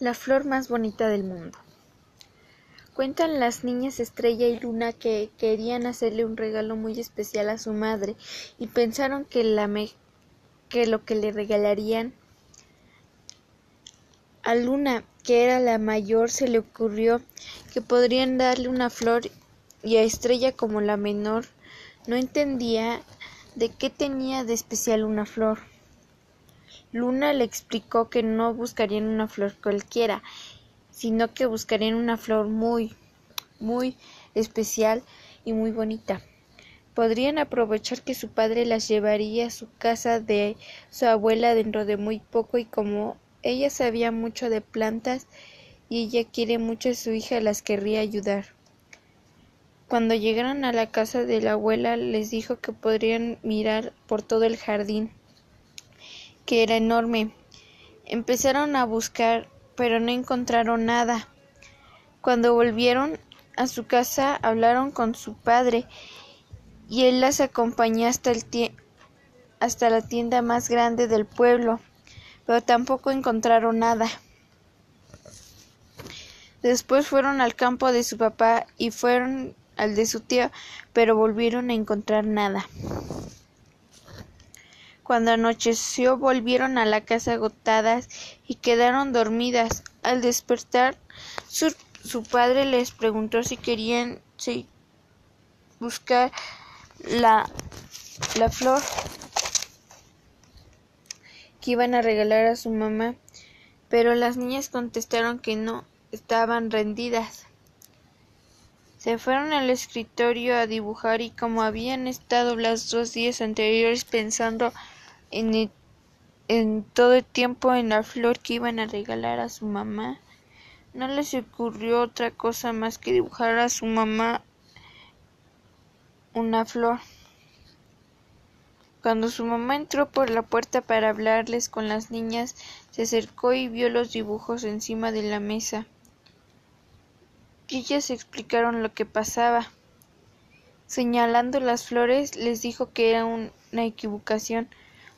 La flor más bonita del mundo. Cuentan las niñas Estrella y Luna que querían hacerle un regalo muy especial a su madre y pensaron que, lo que le regalarían a Luna, que era la mayor, se le ocurrió que podrían darle una flor y a Estrella como la menor no entendía de qué tenía de especial una flor. Luna le explicó que no buscarían una flor cualquiera, sino que buscarían una flor muy, muy especial y muy bonita. Podrían aprovechar que su padre las llevaría a su casa de su abuela dentro de muy poco y como ella sabía mucho de plantas y ella quiere mucho a su hija las querría ayudar. Cuando llegaron a la casa de la abuela les dijo que podrían mirar por todo el jardín que era enorme. Empezaron a buscar, pero no encontraron nada. Cuando volvieron a su casa, hablaron con su padre y él las acompañó hasta, el hasta la tienda más grande del pueblo, pero tampoco encontraron nada. Después fueron al campo de su papá y fueron al de su tío, pero volvieron a encontrar nada. Cuando anocheció volvieron a la casa agotadas y quedaron dormidas. Al despertar, su, padre les preguntó si querían buscar la, la flor que iban a regalar a su mamá, pero las niñas contestaron que no, estaban rendidas. Se fueron al escritorio a dibujar y como habían estado los dos días anteriores pensando en, todo el tiempo en la flor que iban a regalar a su mamá. No les ocurrió otra cosa más que dibujar a su mamá una flor. Cuando su mamá entró por la puerta para hablarles con las niñas, se acercó y vio los dibujos encima de la mesa. Ellas explicaron lo que pasaba. Señalando las flores, les dijo que era una equivocación,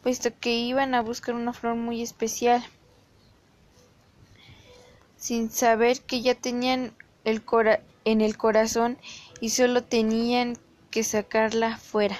puesto que iban a buscar una flor muy especial, sin saber que ya tenían el en el corazón y solo tenían que sacarla fuera.